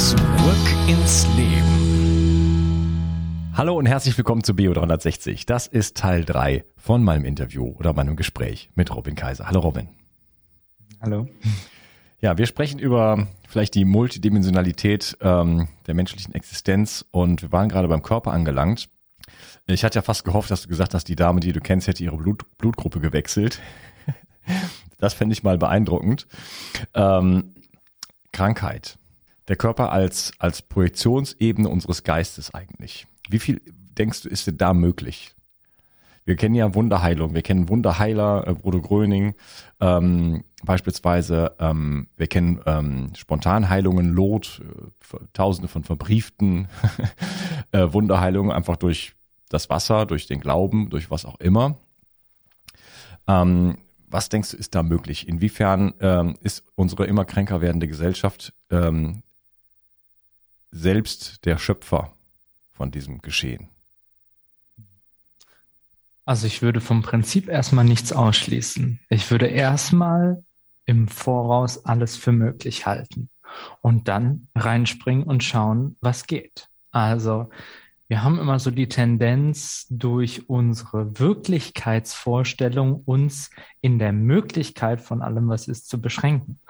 Zurück ins Leben. Hallo und herzlich willkommen zu Bio 360. Das ist Teil 3 von meinem Interview oder meinem Gespräch mit Robin Kaiser. Hallo Robin. Hallo. Ja, wir sprechen über vielleicht die Multidimensionalität ähm, der menschlichen Existenz und wir waren gerade beim Körper angelangt. Ich hatte ja fast gehofft, dass du gesagt hast, die Dame, die du kennst, hätte ihre Blut, Blutgruppe gewechselt. das fände ich mal beeindruckend. Ähm, Krankheit. Der Körper als, als Projektionsebene unseres Geistes eigentlich. Wie viel denkst du, ist denn da möglich? Wir kennen ja Wunderheilung, wir kennen Wunderheiler, äh, Bruder Gröning, ähm, beispielsweise, ähm, wir kennen ähm, Spontanheilungen, Lot, äh, tausende von verbrieften äh, Wunderheilungen einfach durch das Wasser, durch den Glauben, durch was auch immer. Ähm, was denkst du, ist da möglich? Inwiefern ähm, ist unsere immer kränker werdende Gesellschaft ähm, selbst der Schöpfer von diesem Geschehen? Also ich würde vom Prinzip erstmal nichts ausschließen. Ich würde erstmal im Voraus alles für möglich halten und dann reinspringen und schauen, was geht. Also wir haben immer so die Tendenz, durch unsere Wirklichkeitsvorstellung uns in der Möglichkeit von allem, was ist, zu beschränken.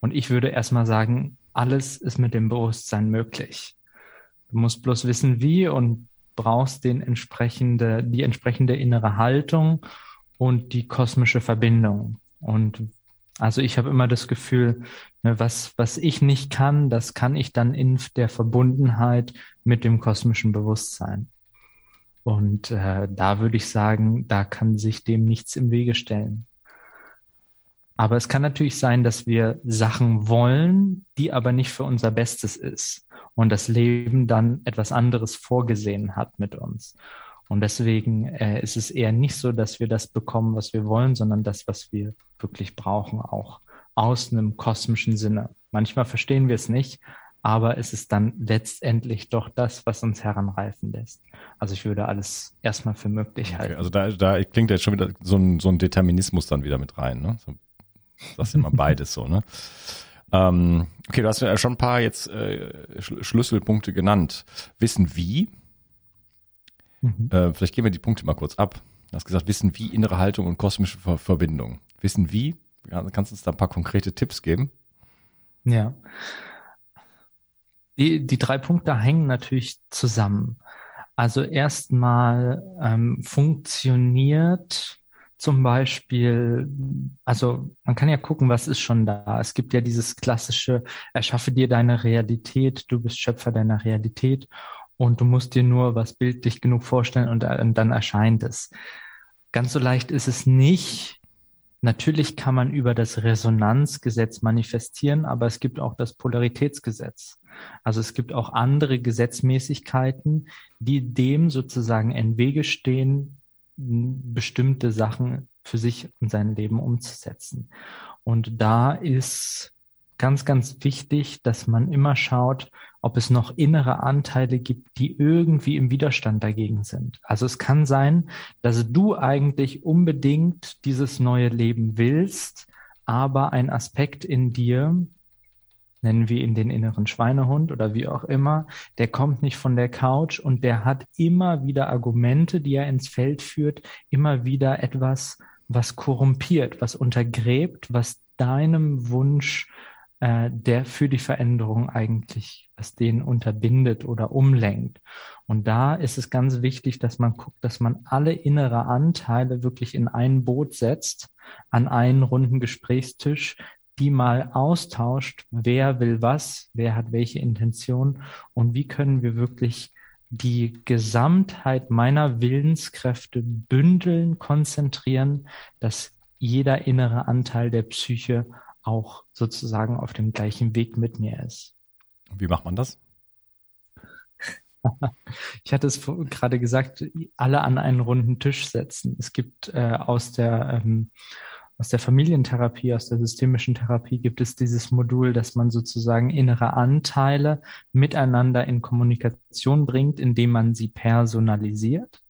Und ich würde erstmal sagen, alles ist mit dem Bewusstsein möglich. Du musst bloß wissen, wie und brauchst den entsprechende, die entsprechende innere Haltung und die kosmische Verbindung. Und also ich habe immer das Gefühl, ne, was, was ich nicht kann, das kann ich dann in der Verbundenheit mit dem kosmischen Bewusstsein. Und äh, da würde ich sagen, da kann sich dem nichts im Wege stellen. Aber es kann natürlich sein, dass wir Sachen wollen, die aber nicht für unser Bestes ist und das Leben dann etwas anderes vorgesehen hat mit uns. Und deswegen äh, ist es eher nicht so, dass wir das bekommen, was wir wollen, sondern das, was wir wirklich brauchen, auch aus einem kosmischen Sinne. Manchmal verstehen wir es nicht, aber es ist dann letztendlich doch das, was uns heranreifen lässt. Also ich würde alles erstmal für möglich halten. Okay, also da, da klingt jetzt schon wieder so ein, so ein Determinismus dann wieder mit rein, ne? So, das ist immer beides so, ne? Ähm, okay, du hast ja schon ein paar jetzt äh, Schlüsselpunkte genannt. Wissen wie? Mhm. Äh, vielleicht gehen wir die Punkte mal kurz ab. Du hast gesagt, wissen wie, innere Haltung und kosmische Ver Verbindung. Wissen wie? Kannst du uns da ein paar konkrete Tipps geben? Ja. Die, die drei Punkte hängen natürlich zusammen. Also erstmal ähm, funktioniert zum Beispiel, also man kann ja gucken, was ist schon da. Es gibt ja dieses klassische, erschaffe dir deine Realität, du bist Schöpfer deiner Realität und du musst dir nur was bildlich genug vorstellen und, und dann erscheint es. ganz so leicht ist es nicht. Natürlich kann man über das Resonanzgesetz manifestieren, aber es gibt auch das Polaritätsgesetz. Also es gibt auch andere Gesetzmäßigkeiten, die dem sozusagen in Wege stehen, bestimmte Sachen für sich und sein Leben umzusetzen. Und da ist ganz, ganz wichtig, dass man immer schaut, ob es noch innere Anteile gibt, die irgendwie im Widerstand dagegen sind. Also es kann sein, dass du eigentlich unbedingt dieses neue Leben willst, aber ein Aspekt in dir, nennen wir ihn den inneren Schweinehund oder wie auch immer, der kommt nicht von der Couch und der hat immer wieder Argumente, die er ins Feld führt, immer wieder etwas, was korrumpiert, was untergräbt, was deinem Wunsch äh, der für die Veränderung eigentlich, was den unterbindet oder umlenkt. Und da ist es ganz wichtig, dass man guckt, dass man alle innere Anteile wirklich in ein Boot setzt, an einen runden Gesprächstisch, die mal austauscht, wer will was, wer hat welche Intention und wie können wir wirklich die Gesamtheit meiner Willenskräfte bündeln, konzentrieren, dass jeder innere Anteil der Psyche auch sozusagen auf dem gleichen Weg mit mir ist. Wie macht man das? Ich hatte es gerade gesagt, alle an einen runden Tisch setzen. Es gibt äh, aus der ähm, aus der Familientherapie, aus der systemischen Therapie gibt es dieses Modul, dass man sozusagen innere Anteile miteinander in Kommunikation bringt, indem man sie personalisiert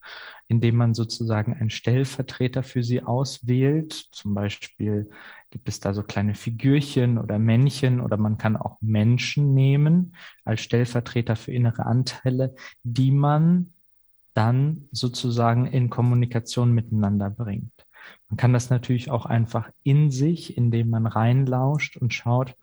indem man sozusagen einen Stellvertreter für sie auswählt. Zum Beispiel gibt es da so kleine Figürchen oder Männchen oder man kann auch Menschen nehmen als Stellvertreter für innere Anteile, die man dann sozusagen in Kommunikation miteinander bringt. Man kann das natürlich auch einfach in sich, indem man reinlauscht und schaut,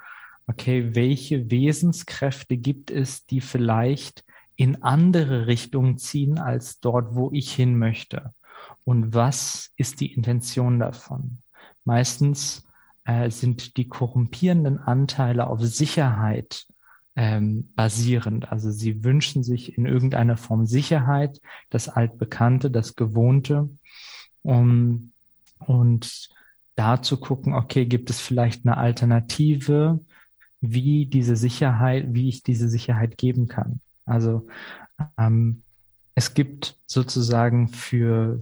okay, welche Wesenskräfte gibt es, die vielleicht in andere Richtungen ziehen als dort, wo ich hin möchte. Und was ist die Intention davon? Meistens äh, sind die korrumpierenden Anteile auf Sicherheit ähm, basierend. Also sie wünschen sich in irgendeiner Form Sicherheit, das Altbekannte, das Gewohnte, um, und da zu gucken, okay, gibt es vielleicht eine Alternative, wie diese Sicherheit, wie ich diese Sicherheit geben kann. Also ähm, es gibt sozusagen für,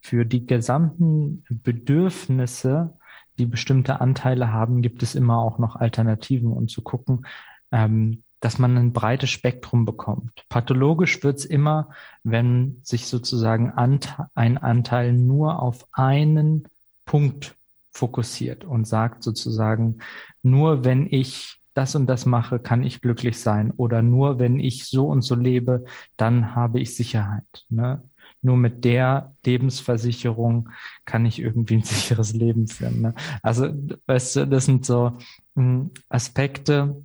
für die gesamten Bedürfnisse, die bestimmte Anteile haben, gibt es immer auch noch Alternativen und zu gucken, ähm, dass man ein breites Spektrum bekommt. Pathologisch wird's immer, wenn sich sozusagen ein Anteil nur auf einen Punkt fokussiert und sagt sozusagen, nur wenn ich das und das mache, kann ich glücklich sein. Oder nur wenn ich so und so lebe, dann habe ich Sicherheit. Ne? Nur mit der Lebensversicherung kann ich irgendwie ein sicheres Leben führen. Ne? Also, weißt du, das sind so hm, Aspekte,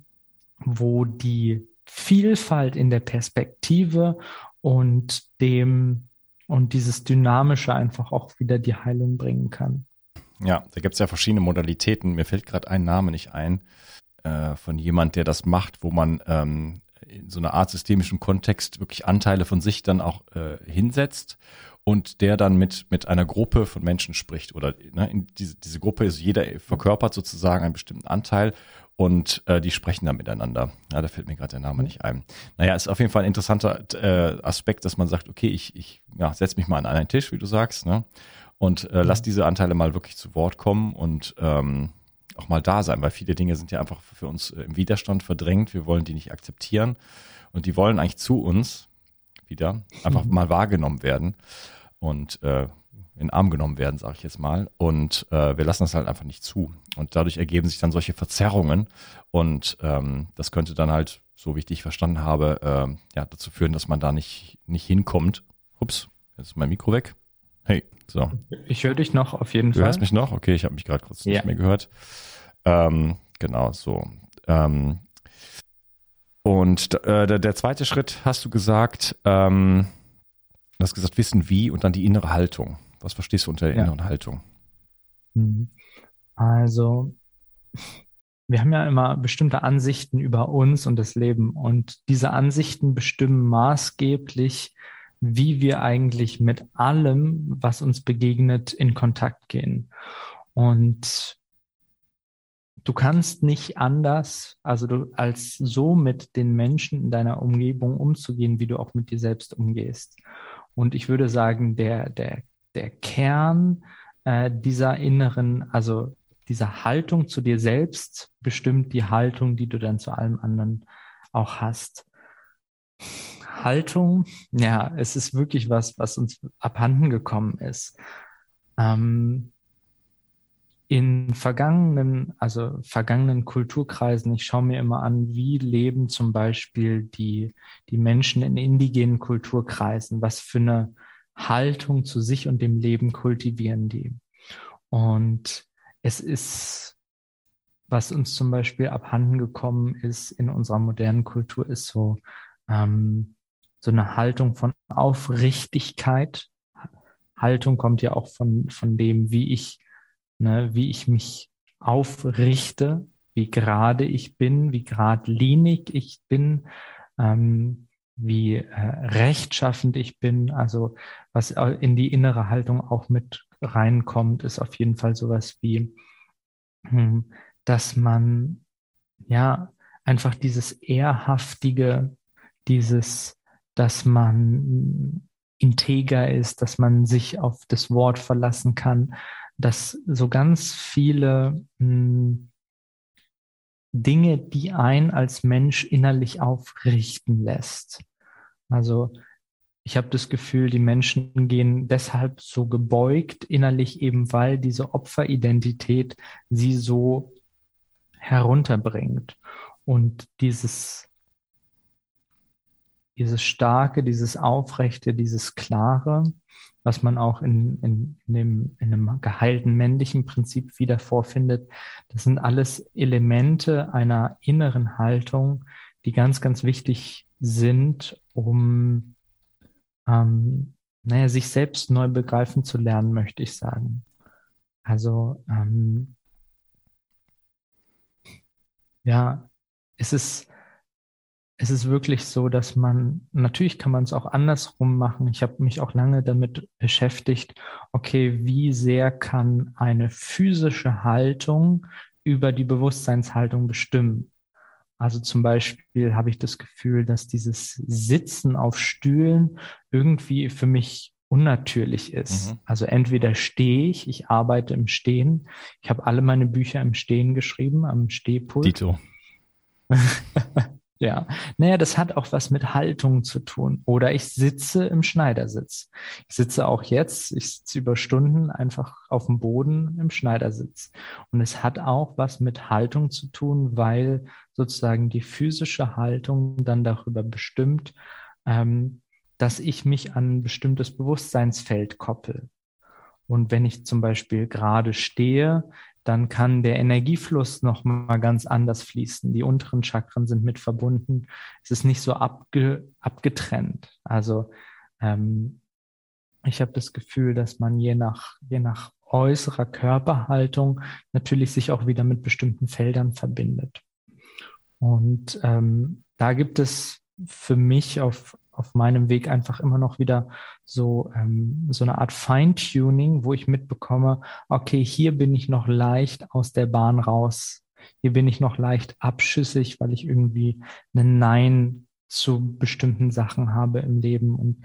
wo die Vielfalt in der Perspektive und dem und dieses Dynamische einfach auch wieder die Heilung bringen kann. Ja, da gibt es ja verschiedene Modalitäten. Mir fällt gerade ein Name nicht ein äh, von jemand, der das macht, wo man ähm, in so einer Art systemischen Kontext wirklich Anteile von sich dann auch äh, hinsetzt und der dann mit mit einer Gruppe von Menschen spricht oder ne, diese, diese Gruppe ist jeder verkörpert sozusagen einen bestimmten Anteil und äh, die sprechen dann miteinander. Ja, da fällt mir gerade der Name nicht ein. Naja, ist auf jeden Fall ein interessanter äh, Aspekt, dass man sagt, okay, ich, ich ja, setz mich mal an einen Tisch, wie du sagst, ne? Und äh, lass diese Anteile mal wirklich zu Wort kommen und ähm, auch mal da sein, weil viele Dinge sind ja einfach für uns äh, im Widerstand verdrängt. Wir wollen die nicht akzeptieren und die wollen eigentlich zu uns wieder einfach mhm. mal wahrgenommen werden und äh, in den Arm genommen werden, sage ich jetzt mal. Und äh, wir lassen das halt einfach nicht zu. Und dadurch ergeben sich dann solche Verzerrungen. Und ähm, das könnte dann halt, so wie ich dich verstanden habe, äh, ja, dazu führen, dass man da nicht, nicht hinkommt. Ups, jetzt ist mein Mikro weg. Hey, so. Ich höre dich noch auf jeden du Fall. Du hörst mich noch? Okay, ich habe mich gerade kurz ja. nicht mehr gehört. Ähm, genau, so. Ähm, und äh, der, der zweite Schritt hast du gesagt, ähm, du hast gesagt, wissen wie und dann die innere Haltung. Was verstehst du unter der ja. inneren Haltung? Mhm. Also, wir haben ja immer bestimmte Ansichten über uns und das Leben und diese Ansichten bestimmen maßgeblich, wie wir eigentlich mit allem, was uns begegnet, in Kontakt gehen. Und du kannst nicht anders, also du als so mit den Menschen in deiner Umgebung umzugehen, wie du auch mit dir selbst umgehst. Und ich würde sagen, der, der, der Kern äh, dieser inneren, also dieser Haltung zu dir selbst bestimmt die Haltung, die du dann zu allem anderen auch hast. Haltung, ja, es ist wirklich was, was uns abhanden gekommen ist. Ähm, in vergangenen, also vergangenen Kulturkreisen, ich schaue mir immer an, wie leben zum Beispiel die, die Menschen in indigenen Kulturkreisen, was für eine Haltung zu sich und dem Leben kultivieren die. Und es ist, was uns zum Beispiel abhanden gekommen ist in unserer modernen Kultur, ist so, ähm, so eine Haltung von Aufrichtigkeit. Haltung kommt ja auch von, von dem, wie ich, ne, wie ich mich aufrichte, wie gerade ich bin, wie geradlinig ich bin, ähm, wie äh, rechtschaffend ich bin. Also was in die innere Haltung auch mit reinkommt, ist auf jeden Fall sowas wie, hm, dass man ja einfach dieses Ehrhaftige, dieses, dass man integer ist, dass man sich auf das Wort verlassen kann, dass so ganz viele mh, hm, Dinge, die ein als Mensch innerlich aufrichten lässt. Also ich habe das Gefühl, die Menschen gehen deshalb so gebeugt innerlich, eben weil diese Opferidentität sie so herunterbringt. Und dieses, dieses Starke, dieses Aufrechte, dieses Klare, was man auch in, in, in, dem, in einem geheilten männlichen Prinzip wieder vorfindet, das sind alles Elemente einer inneren Haltung, die ganz, ganz wichtig sind, um ähm, naja, sich selbst neu begreifen zu lernen, möchte ich sagen. Also ähm, ja, es ist, es ist wirklich so, dass man, natürlich kann man es auch andersrum machen. Ich habe mich auch lange damit beschäftigt, okay, wie sehr kann eine physische Haltung über die Bewusstseinshaltung bestimmen? Also zum Beispiel habe ich das Gefühl, dass dieses Sitzen auf Stühlen irgendwie für mich unnatürlich ist. Mhm. Also entweder stehe ich, ich arbeite im Stehen. Ich habe alle meine Bücher im Stehen geschrieben, am Stehpult. Dito. Ja, naja, das hat auch was mit Haltung zu tun. Oder ich sitze im Schneidersitz. Ich sitze auch jetzt, ich sitze über Stunden einfach auf dem Boden im Schneidersitz. Und es hat auch was mit Haltung zu tun, weil sozusagen die physische Haltung dann darüber bestimmt, ähm, dass ich mich an ein bestimmtes Bewusstseinsfeld koppel. Und wenn ich zum Beispiel gerade stehe, dann kann der Energiefluss noch mal ganz anders fließen. Die unteren Chakren sind mit verbunden. Es ist nicht so abge, abgetrennt. Also ähm, ich habe das Gefühl, dass man je nach je nach äußerer Körperhaltung natürlich sich auch wieder mit bestimmten Feldern verbindet. Und ähm, da gibt es für mich auf auf meinem Weg einfach immer noch wieder so, ähm, so eine Art Feintuning, wo ich mitbekomme, okay, hier bin ich noch leicht aus der Bahn raus. Hier bin ich noch leicht abschüssig, weil ich irgendwie ein Nein zu bestimmten Sachen habe im Leben und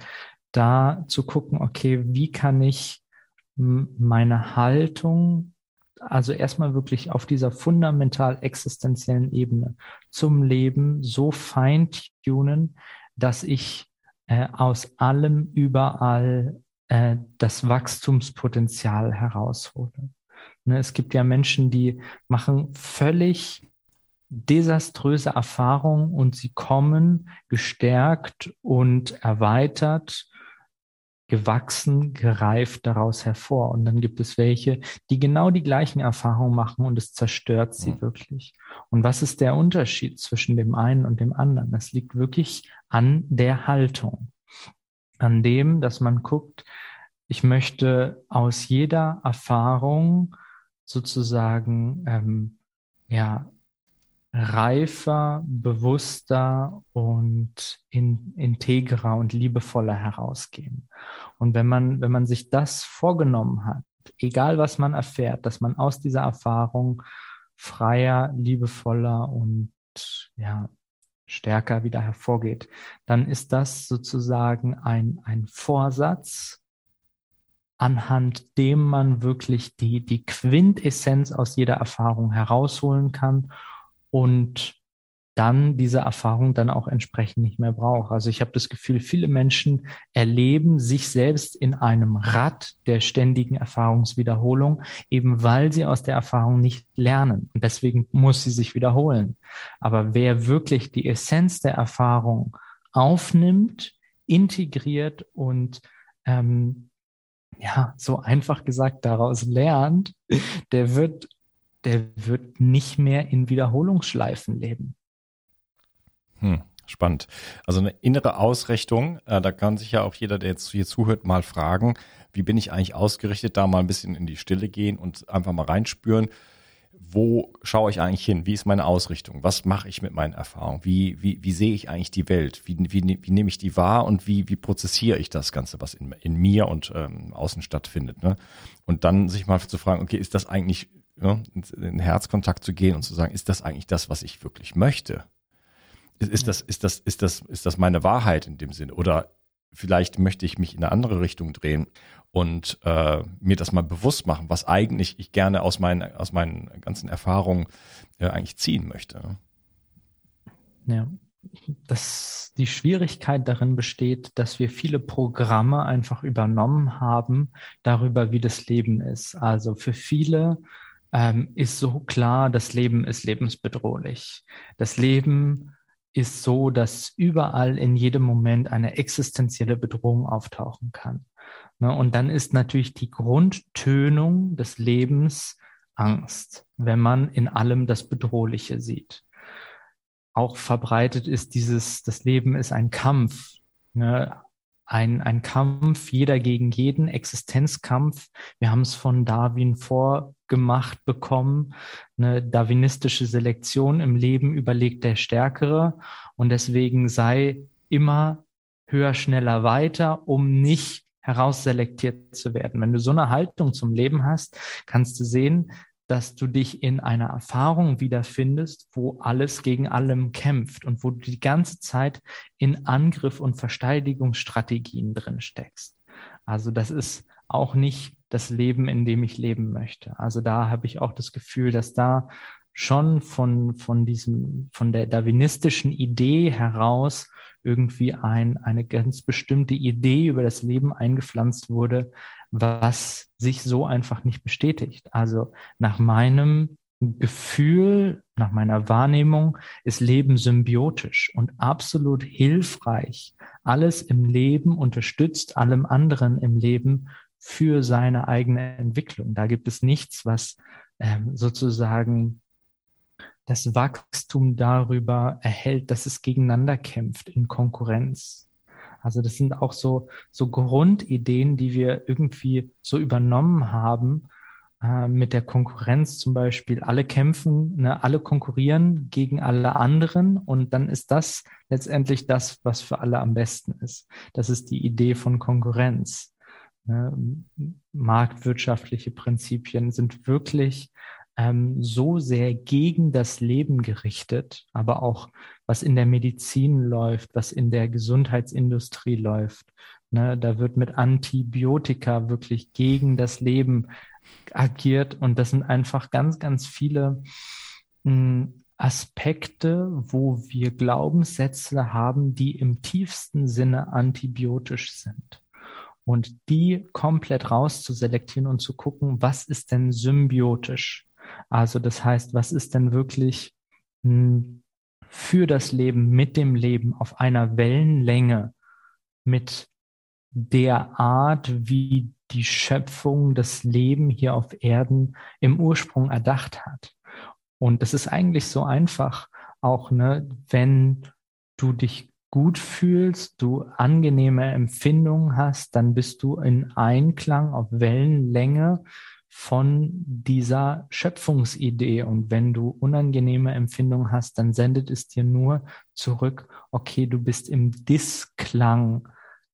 da zu gucken, okay, wie kann ich meine Haltung, also erstmal wirklich auf dieser fundamental existenziellen Ebene zum Leben so feintunen, dass ich äh, aus allem überall äh, das Wachstumspotenzial heraushole. Ne, es gibt ja Menschen, die machen völlig desaströse Erfahrungen und sie kommen gestärkt und erweitert gewachsen, gereift daraus hervor. Und dann gibt es welche, die genau die gleichen Erfahrungen machen und es zerstört sie ja. wirklich. Und was ist der Unterschied zwischen dem einen und dem anderen? Das liegt wirklich an der Haltung. An dem, dass man guckt, ich möchte aus jeder Erfahrung sozusagen, ähm, ja, reifer, bewusster und in, integrer und liebevoller herausgehen. Und wenn man, wenn man sich das vorgenommen hat, egal was man erfährt, dass man aus dieser Erfahrung freier, liebevoller und ja, stärker wieder hervorgeht, dann ist das sozusagen ein, ein Vorsatz, anhand dem man wirklich die, die Quintessenz aus jeder Erfahrung herausholen kann und dann diese Erfahrung dann auch entsprechend nicht mehr braucht. Also ich habe das Gefühl, viele Menschen erleben sich selbst in einem Rad der ständigen Erfahrungswiederholung, eben weil sie aus der Erfahrung nicht lernen. Und deswegen muss sie sich wiederholen. Aber wer wirklich die Essenz der Erfahrung aufnimmt, integriert und ähm, ja, so einfach gesagt daraus lernt, der wird, der wird nicht mehr in Wiederholungsschleifen leben. Hm, spannend. Also eine innere Ausrichtung, äh, da kann sich ja auch jeder, der jetzt hier zuhört, mal fragen, wie bin ich eigentlich ausgerichtet, da mal ein bisschen in die Stille gehen und einfach mal reinspüren wo schaue ich eigentlich hin? Wie ist meine Ausrichtung? Was mache ich mit meinen Erfahrungen? Wie, wie, wie sehe ich eigentlich die Welt? Wie, wie, wie nehme ich die wahr und wie, wie prozessiere ich das Ganze, was in, in mir und ähm, außen stattfindet? Ne? Und dann sich mal zu fragen, okay, ist das eigentlich, ne, in, Herzkontakt zu gehen und zu sagen, ist das eigentlich das, was ich wirklich möchte? Ist, ist, das, ist, das, ist, das, ist das meine Wahrheit in dem Sinne? Oder vielleicht möchte ich mich in eine andere Richtung drehen und äh, mir das mal bewusst machen, was eigentlich ich gerne aus meinen, aus meinen ganzen Erfahrungen äh, eigentlich ziehen möchte. Ja, dass die Schwierigkeit darin besteht, dass wir viele Programme einfach übernommen haben darüber, wie das Leben ist. Also für viele ähm, ist so klar, das Leben ist lebensbedrohlich. Das Leben ist so, dass überall in jedem Moment eine existenzielle Bedrohung auftauchen kann. Ne, und dann ist natürlich die Grundtönung des Lebens Angst, wenn man in allem das Bedrohliche sieht. Auch verbreitet ist dieses, das Leben ist ein Kampf, ne? ein, ein Kampf, jeder gegen jeden, Existenzkampf. Wir haben es von Darwin vorgemacht bekommen. Eine darwinistische Selektion im Leben überlegt der Stärkere und deswegen sei immer höher, schneller, weiter, um nicht herausselektiert zu werden. Wenn du so eine Haltung zum Leben hast, kannst du sehen, dass du dich in einer Erfahrung wiederfindest, wo alles gegen allem kämpft und wo du die ganze Zeit in Angriff und Verteidigungsstrategien drin steckst. Also das ist auch nicht das Leben, in dem ich leben möchte. Also da habe ich auch das Gefühl, dass da schon von, von diesem, von der darwinistischen Idee heraus irgendwie ein, eine ganz bestimmte Idee über das Leben eingepflanzt wurde, was sich so einfach nicht bestätigt. Also nach meinem Gefühl, nach meiner Wahrnehmung ist Leben symbiotisch und absolut hilfreich. Alles im Leben unterstützt allem anderen im Leben für seine eigene Entwicklung. Da gibt es nichts, was ähm, sozusagen das Wachstum darüber erhält, dass es gegeneinander kämpft in Konkurrenz. Also das sind auch so, so Grundideen, die wir irgendwie so übernommen haben äh, mit der Konkurrenz zum Beispiel. Alle kämpfen, ne, alle konkurrieren gegen alle anderen und dann ist das letztendlich das, was für alle am besten ist. Das ist die Idee von Konkurrenz. Ne? Marktwirtschaftliche Prinzipien sind wirklich ähm, so sehr gegen das Leben gerichtet, aber auch was in der Medizin läuft, was in der Gesundheitsindustrie läuft. Ne, da wird mit Antibiotika wirklich gegen das Leben agiert und das sind einfach ganz, ganz viele mh, hm, Aspekte, wo wir Glaubenssätze haben, die im tiefsten Sinne antibiotisch sind. Und die komplett rauszuselektieren und zu gucken, was ist denn symbiotisch? Also das heißt, was ist denn wirklich hm, für das Leben, mit dem Leben auf einer Wellenlänge mit der Art, wie die Schöpfung das Leben hier auf Erden im Ursprung erdacht hat. Und das ist eigentlich so einfach, auch ne, wenn du dich gut fühlst, du angenehme Empfindungen hast, dann bist du in Einklang auf Wellenlänge von dieser Schöpfungsidee. Und wenn du unangenehme Empfindungen hast, dann sendet es dir nur zurück, okay, du bist im Disklang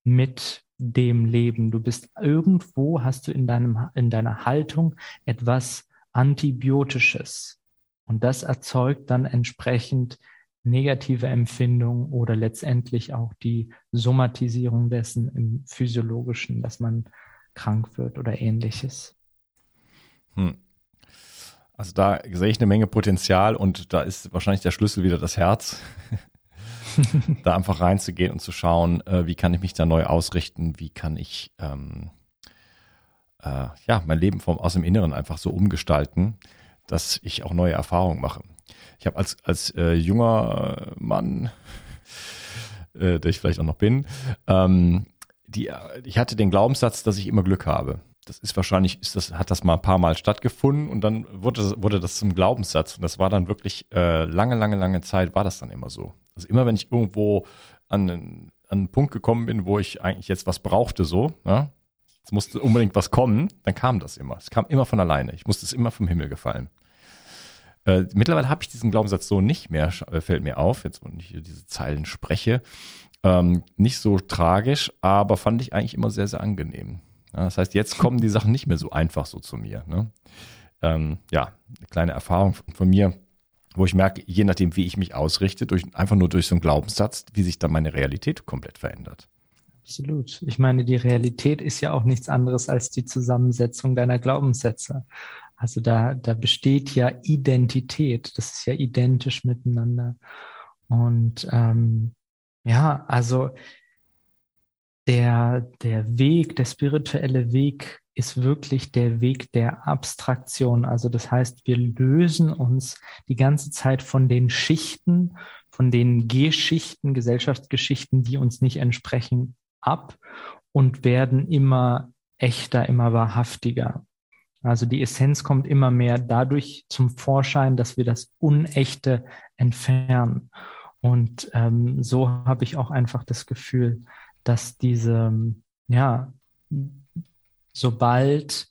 mit dem Leben. Du bist irgendwo, hast du in deinem, in deiner Haltung etwas Antibiotisches. Und das erzeugt dann entsprechend negative Empfindungen oder letztendlich auch die Somatisierung dessen im physiologischen, dass man krank wird oder ähnliches. Hm. Also da sehe ich eine Menge Potenzial und da ist wahrscheinlich der Schlüssel wieder das Herz. da einfach reinzugehen und zu schauen, äh, wie kann ich mich da neu ausrichten, wie kann ich ähm, äh, ja mein Leben vom aus dem Inneren einfach so umgestalten, dass ich auch neue Erfahrungen mache. Ich habe als als äh, junger Mann, äh, der ich vielleicht auch noch bin, ähm, die, ich hatte den Glaubenssatz, dass ich immer Glück habe. Das ist wahrscheinlich, ist das, hat das mal ein paar Mal stattgefunden und dann wurde, wurde das zum Glaubenssatz. Und das war dann wirklich äh, lange, lange, lange Zeit war das dann immer so. Also immer wenn ich irgendwo an einen, an einen Punkt gekommen bin, wo ich eigentlich jetzt was brauchte, so, ja, es musste unbedingt was kommen, dann kam das immer. Es kam immer von alleine. Ich musste es immer vom Himmel gefallen. Äh, mittlerweile habe ich diesen Glaubenssatz so nicht mehr, äh, fällt mir auf, jetzt wenn ich diese Zeilen spreche. Ähm, nicht so tragisch, aber fand ich eigentlich immer sehr, sehr angenehm. Ja, das heißt, jetzt kommen die Sachen nicht mehr so einfach so zu mir. Ne? Ähm, ja, eine kleine Erfahrung von mir, wo ich merke, je nachdem, wie ich mich ausrichte, durch, einfach nur durch so einen Glaubenssatz, wie sich dann meine Realität komplett verändert. Absolut. Ich meine, die Realität ist ja auch nichts anderes als die Zusammensetzung deiner Glaubenssätze. Also da, da besteht ja Identität. Das ist ja identisch miteinander. Und ähm, ja, also der, der Weg, der spirituelle Weg ist wirklich der Weg der Abstraktion. Also das heißt, wir lösen uns die ganze Zeit von den Schichten, von den Geschichten, Gesellschaftsgeschichten, die uns nicht entsprechen, ab und werden immer echter, immer wahrhaftiger. Also die Essenz kommt immer mehr dadurch zum Vorschein, dass wir das Unechte entfernen. Und ähm, so habe ich auch einfach das Gefühl, dass diese, ja, sobald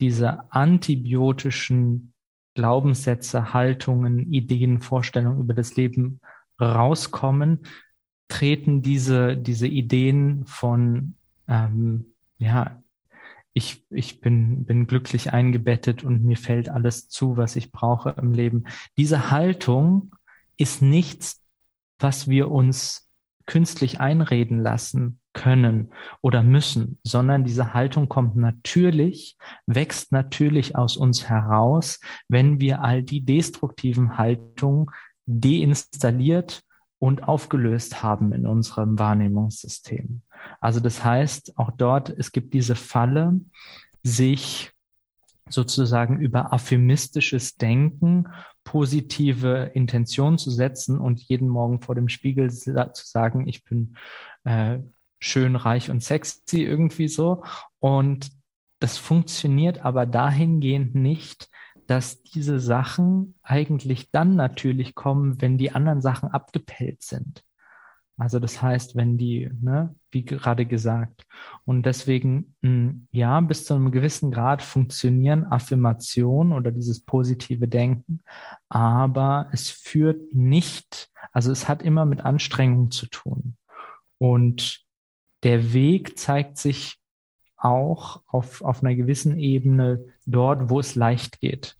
diese antibiotischen Glaubenssätze, Haltungen, Ideen, Vorstellungen über das Leben rauskommen, treten diese, diese Ideen von, ähm, ja, ich, ich bin, bin glücklich eingebettet und mir fällt alles zu, was ich brauche im Leben. Diese Haltung ist nichts was wir uns künstlich einreden lassen können oder müssen, sondern diese Haltung kommt natürlich, wächst natürlich aus uns heraus, wenn wir all die destruktiven Haltungen deinstalliert und aufgelöst haben in unserem Wahrnehmungssystem. Also das heißt, auch dort, es gibt diese Falle, sich sozusagen über affirmistisches Denken positive Intention zu setzen und jeden Morgen vor dem Spiegel zu sagen, ich bin äh, schön, reich und sexy irgendwie so. Und das funktioniert aber dahingehend nicht, dass diese Sachen eigentlich dann natürlich kommen, wenn die anderen Sachen abgepellt sind. Also das heißt, wenn die, ne, wie gerade gesagt. Und deswegen, hm, ja, bis zu einem gewissen Grad funktionieren Affirmationen oder dieses positive Denken, aber es führt nicht, also es hat immer mit Anstrengung zu tun. Und der Weg zeigt sich auch auf, auf einer gewissen Ebene dort, wo es leicht geht.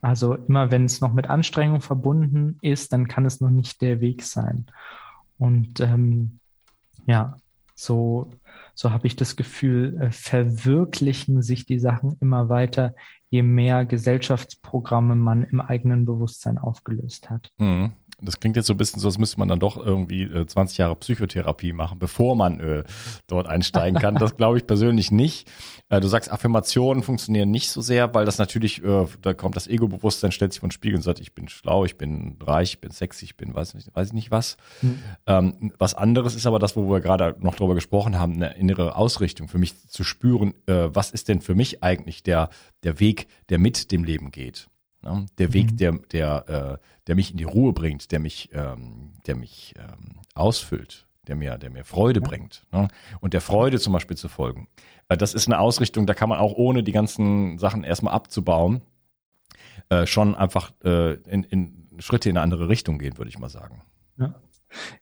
Also immer wenn es noch mit Anstrengung verbunden ist, dann kann es noch nicht der Weg sein. Und ähm, ja, so, so habe ich das Gefühl, äh, verwirklichen sich die Sachen immer weiter, je mehr Gesellschaftsprogramme man im eigenen Bewusstsein aufgelöst hat. Mhm. Das klingt jetzt so ein bisschen so, als müsste man dann doch irgendwie äh, 20 Jahre Psychotherapie machen, bevor man äh, dort einsteigen kann. Das glaube ich persönlich nicht. Äh, du sagst, Affirmationen funktionieren nicht so sehr, weil das natürlich, äh, da kommt das Ego-Bewusstsein, stellt sich von Spiegel und sagt, ich bin schlau, ich bin reich, ich bin sexy, ich bin weiß nicht, weiß nicht was. Mhm. Ähm, was anderes ist aber das, wo wir gerade noch drüber gesprochen haben, eine innere Ausrichtung für mich zu spüren, äh, was ist denn für mich eigentlich der, der Weg, der mit dem Leben geht. Ne? Der Weg, mhm. der, der, äh, der mich in die Ruhe bringt, der mich, ähm, der mich ähm, ausfüllt, der mir, der mir Freude ja. bringt. Ne? Und der Freude zum Beispiel zu folgen. Äh, das ist eine Ausrichtung, da kann man auch ohne die ganzen Sachen erstmal abzubauen, äh, schon einfach äh, in, in Schritte in eine andere Richtung gehen, würde ich mal sagen. Ja.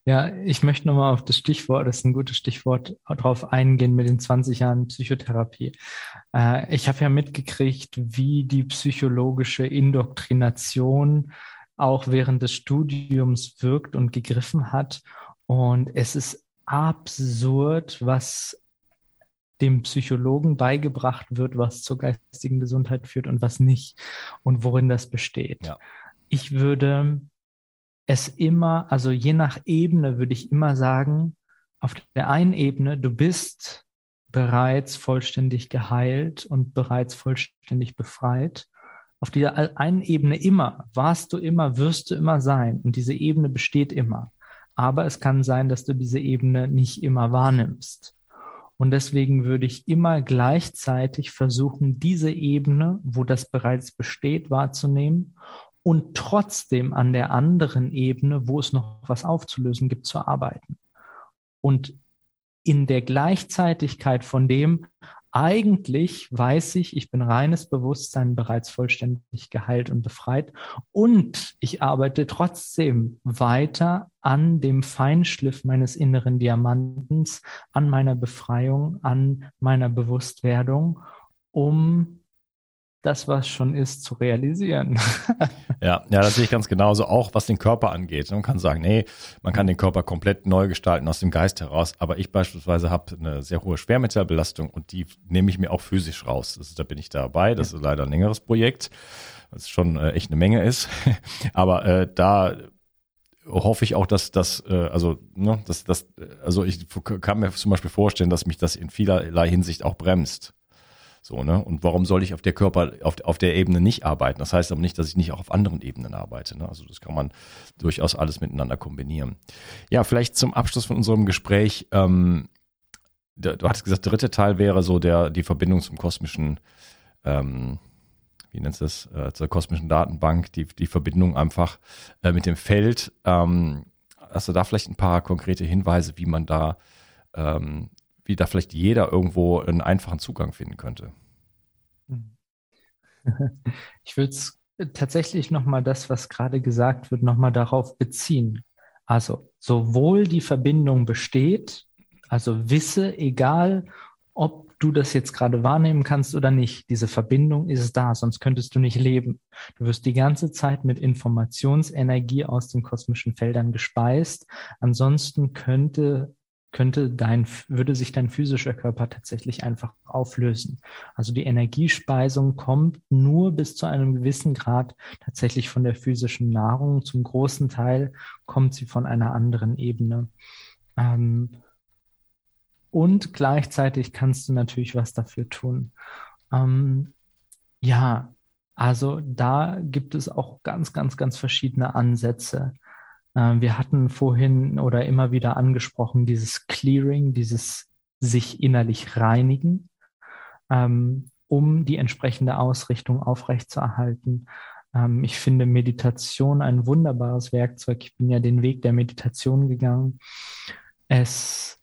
Ja, ich möchte nochmal auf das Stichwort, das ist ein gutes Stichwort, darauf eingehen mit den 20 Jahren Psychotherapie. Äh, ich habe ja mitgekriegt, wie die psychologische Indoktrination auch während des Studiums wirkt und gegriffen hat. Und es ist absurd, was dem Psychologen beigebracht wird, was zur geistigen Gesundheit führt und was nicht und worin das besteht. Ja. Ich würde es immer, also je nach Ebene würde ich immer sagen, auf der einen Ebene, du bist bereits vollständig geheilt und bereits vollständig befreit. Auf dieser einen Ebene immer, warst du immer, wirst du immer sein. Und diese Ebene besteht immer. Aber es kann sein, dass du diese Ebene nicht immer wahrnimmst. Und deswegen würde ich immer gleichzeitig versuchen, diese Ebene, wo das bereits besteht, wahrzunehmen und trotzdem an der anderen Ebene, wo es noch was aufzulösen gibt, zu arbeiten. Und in der Gleichzeitigkeit von dem, eigentlich weiß ich, ich bin reines Bewusstsein bereits vollständig geheilt und befreit und ich arbeite trotzdem weiter an dem Feinschliff meines inneren Diamantens, an meiner Befreiung, an meiner Bewusstwerdung, um das, was schon ist, zu realisieren. ja, ja, das sehe ich ganz genauso, auch was den Körper angeht. Man kann sagen, nee, man kann den Körper komplett neu gestalten aus dem Geist heraus, aber ich beispielsweise habe eine sehr hohe Schwermetallbelastung und die nehme ich mir auch physisch raus. Das, da bin ich dabei, das ist leider ein längeres Projekt, was schon äh, echt eine Menge ist, aber äh, da hoffe ich auch, dass das, äh, also, ne, dass das, also ich kann mir zum Beispiel vorstellen, dass mich das in vielerlei Hinsicht auch bremst. So, ne? Und warum soll ich auf der Körper, auf, auf der Ebene nicht arbeiten? Das heißt aber nicht, dass ich nicht auch auf anderen Ebenen arbeite. Ne? Also das kann man durchaus alles miteinander kombinieren. Ja, vielleicht zum Abschluss von unserem Gespräch. Ähm, du hattest gesagt, dritte Teil wäre so der, die Verbindung zum kosmischen, ähm, wie nennst du das, äh, zur kosmischen Datenbank, die, die Verbindung einfach äh, mit dem Feld. Ähm, hast du da vielleicht ein paar konkrete Hinweise, wie man da ähm, wie da vielleicht jeder irgendwo einen einfachen Zugang finden könnte. Ich würde tatsächlich nochmal das, was gerade gesagt wird, nochmal darauf beziehen. Also sowohl die Verbindung besteht, also wisse, egal ob du das jetzt gerade wahrnehmen kannst oder nicht, diese Verbindung ist da, sonst könntest du nicht leben. Du wirst die ganze Zeit mit Informationsenergie aus den kosmischen Feldern gespeist. Ansonsten könnte könnte dein, würde sich dein physischer Körper tatsächlich einfach auflösen. Also die Energiespeisung kommt nur bis zu einem gewissen Grad tatsächlich von der physischen Nahrung. Zum großen Teil kommt sie von einer anderen Ebene. Ähm, und gleichzeitig kannst du natürlich was dafür tun. Ähm, ja, also da gibt es auch ganz, ganz, ganz verschiedene Ansätze. Ähm, wir hatten vorhin oder immer wieder angesprochen, dieses Clearing, dieses sich innerlich reinigen, ähm, um die entsprechende Ausrichtung aufrechtzuerhalten. Ähm, ich finde Meditation ein wunderbares Werkzeug. Ich bin ja den Weg der Meditation gegangen. Es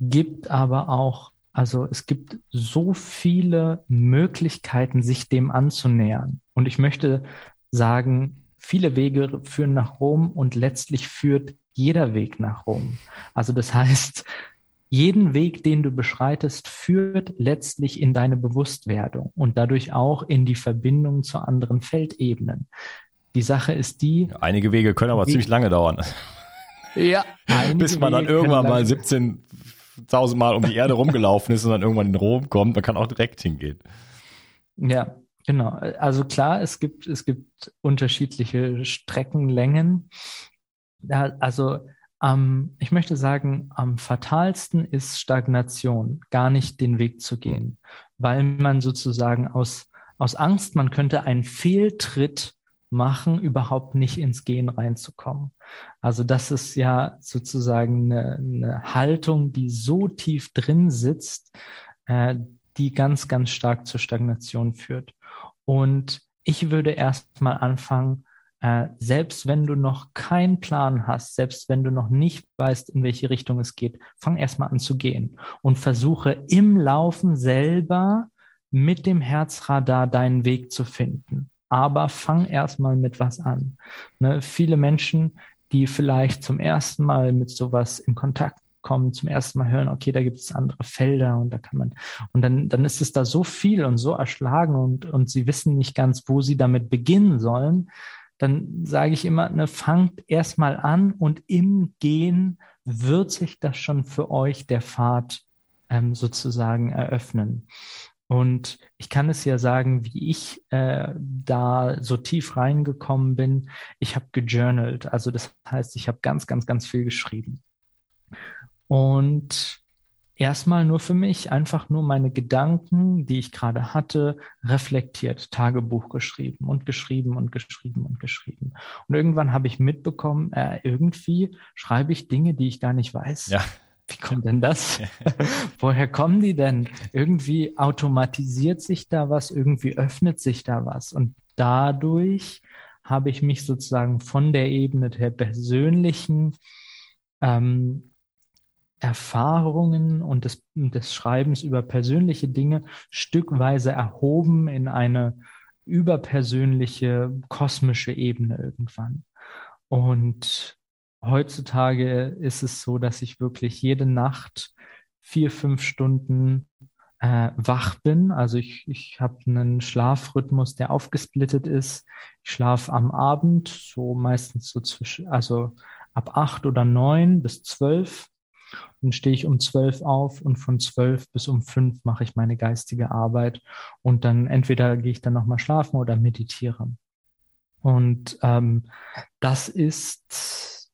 gibt aber auch, also es gibt so viele Möglichkeiten, sich dem anzunähern. Und ich möchte sagen, viele Wege führen nach Rom und letztlich führt jeder Weg nach Rom. Also das heißt, jeden Weg, den du beschreitest, führt letztlich in deine Bewusstwerdung und dadurch auch in die Verbindung zu anderen Feldebenen. Die Sache ist die. Einige Wege können aber ziemlich lange dauern. Ja. Bis man dann irgendwann mal 17.000 Mal um die Erde rumgelaufen ist und dann irgendwann in Rom kommt, man kann auch direkt hingehen. Ja, Genau, also klar, es gibt, es gibt unterschiedliche Streckenlängen. Also ähm, ich möchte sagen, am fatalsten ist Stagnation, gar nicht den Weg zu gehen, weil man sozusagen aus, aus Angst, man könnte einen Fehltritt machen, überhaupt nicht ins Gehen reinzukommen. Also das ist ja sozusagen eine, eine Haltung, die so tief drin sitzt, äh, die ganz, ganz stark zur Stagnation führt. Und ich würde erstmal anfangen, äh, selbst wenn du noch keinen Plan hast, selbst wenn du noch nicht weißt, in welche Richtung es geht, fang erstmal an zu gehen und versuche im Laufen selber mit dem Herzradar deinen Weg zu finden. Aber fang erstmal mit was an. Ne? Viele Menschen, die vielleicht zum ersten Mal mit sowas in Kontakt kommen, zum ersten Mal hören, okay, da gibt es andere Felder und da kann man, und dann, dann ist es da so viel und so erschlagen und, und sie wissen nicht ganz, wo sie damit beginnen sollen, dann sage ich immer, ne, fangt erstmal an und im Gehen wird sich das schon für euch der Pfad ähm, sozusagen eröffnen. Und ich kann es ja sagen, wie ich äh, da so tief reingekommen bin. Ich habe gejournalt, also das heißt, ich habe ganz, ganz, ganz viel geschrieben. Und erstmal nur für mich, einfach nur meine Gedanken, die ich gerade hatte, reflektiert, Tagebuch geschrieben und geschrieben und geschrieben und geschrieben. Und irgendwann habe ich mitbekommen, äh, irgendwie schreibe ich Dinge, die ich gar nicht weiß. Ja. Wie kommt denn das? Woher kommen die denn? Irgendwie automatisiert sich da was, irgendwie öffnet sich da was. Und dadurch habe ich mich sozusagen von der Ebene der persönlichen ähm, Erfahrungen und des, des Schreibens über persönliche Dinge stückweise erhoben in eine überpersönliche, kosmische Ebene irgendwann. Und heutzutage ist es so, dass ich wirklich jede Nacht vier, fünf Stunden äh, wach bin. Also ich, ich habe einen Schlafrhythmus, der aufgesplittet ist. Ich schlafe am Abend, so meistens so zwischen, also ab acht oder neun bis zwölf dann stehe ich um zwölf auf und von zwölf bis um fünf mache ich meine geistige Arbeit und dann entweder gehe ich dann nochmal schlafen oder meditiere. Und ähm, das ist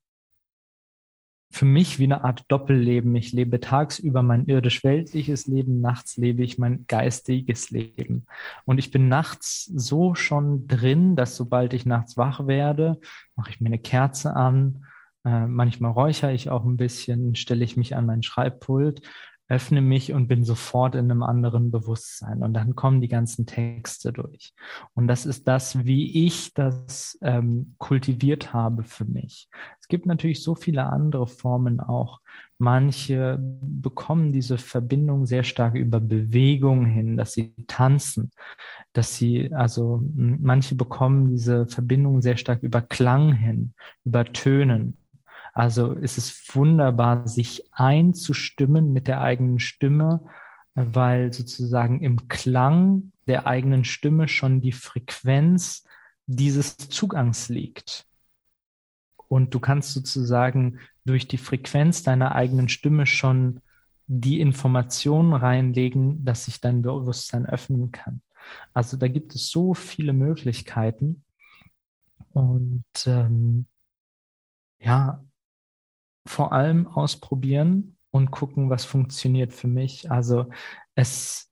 für mich wie eine Art Doppelleben. Ich lebe tagsüber mein irdisch-weltliches Leben, nachts lebe ich mein geistiges Leben. Und ich bin nachts so schon drin, dass sobald ich nachts wach werde, mache ich mir eine Kerze an, äh, manchmal räuchere ich auch ein bisschen, stelle ich mich an mein Schreibpult, öffne mich und bin sofort in einem anderen Bewusstsein. Und dann kommen die ganzen Texte durch. Und das ist das, wie ich das ähm, kultiviert habe für mich. Es gibt natürlich so viele andere Formen auch. Manche bekommen diese Verbindung sehr stark über Bewegung hin, dass sie tanzen, dass sie, also manche bekommen diese Verbindung sehr stark über Klang hin, über Tönen. Also ist es wunderbar, sich einzustimmen mit der eigenen Stimme, weil sozusagen im Klang der eigenen Stimme schon die Frequenz dieses Zugangs liegt. Und du kannst sozusagen durch die Frequenz deiner eigenen Stimme schon die Informationen reinlegen, dass sich dein Bewusstsein öffnen kann. Also da gibt es so viele Möglichkeiten. Und ähm, ja, vor allem ausprobieren und gucken, was funktioniert für mich. Also es,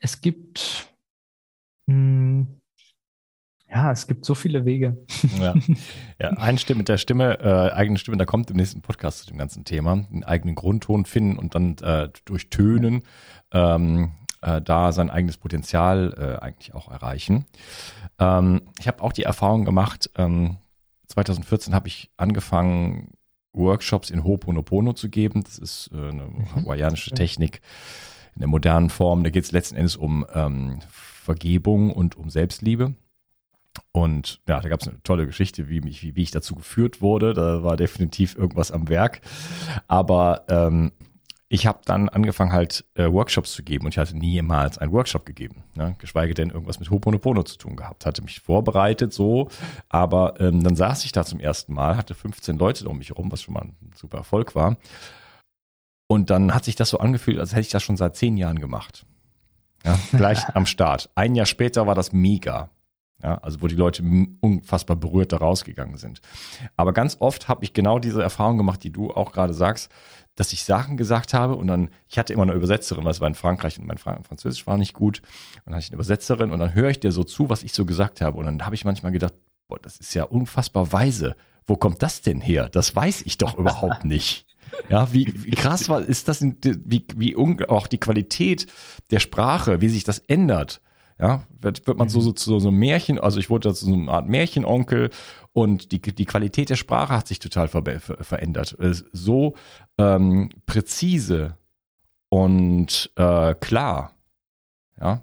es gibt, mh, hm, ja, es gibt so viele Wege. Ja, ja einstimmen mit der Stimme, äh, eigene Stimme, da kommt im nächsten Podcast zu dem ganzen Thema, einen eigenen Grundton finden und dann äh, durch Tönen ähm, äh, da sein eigenes Potenzial äh, eigentlich auch erreichen. Ähm, ich habe auch die Erfahrung gemacht, ähm, 2014 habe ich angefangen, Workshops in Ho'oponopono zu geben. Das ist äh, eine mhm. hawaiianische Technik in der modernen Form. Da geht es letzten Endes um ähm, Vergebung und um Selbstliebe. Und ja, da gab es eine tolle Geschichte, wie, mich, wie, wie ich dazu geführt wurde. Da war definitiv irgendwas am Werk. Aber ähm, ich habe dann angefangen halt äh, Workshops zu geben und ich hatte niemals einen Workshop gegeben, ne? geschweige denn irgendwas mit Hoponopono zu tun gehabt. Hatte mich vorbereitet so, aber ähm, dann saß ich da zum ersten Mal, hatte 15 Leute um mich herum, was schon mal ein super Erfolg war. Und dann hat sich das so angefühlt, als hätte ich das schon seit zehn Jahren gemacht. Ja, gleich am Start. Ein Jahr später war das mega. Ja, also wo die Leute unfassbar berührt da rausgegangen sind. Aber ganz oft habe ich genau diese Erfahrung gemacht, die du auch gerade sagst, dass ich Sachen gesagt habe und dann, ich hatte immer eine Übersetzerin, weil es war in Frankreich und mein Französisch war nicht gut. Und dann hatte ich eine Übersetzerin und dann höre ich dir so zu, was ich so gesagt habe. Und dann habe ich manchmal gedacht, boah, das ist ja unfassbar weise. Wo kommt das denn her? Das weiß ich doch überhaupt nicht. Ja, wie, wie krass war, ist das, wie, wie auch die Qualität der Sprache, wie sich das ändert Ja, wird, wird man so, so, so, so Märchen, also ich wurde so eine Art Märchenonkel und die, die Qualität der Sprache hat sich total ver verändert. So ähm, präzise und äh, klar. Ja.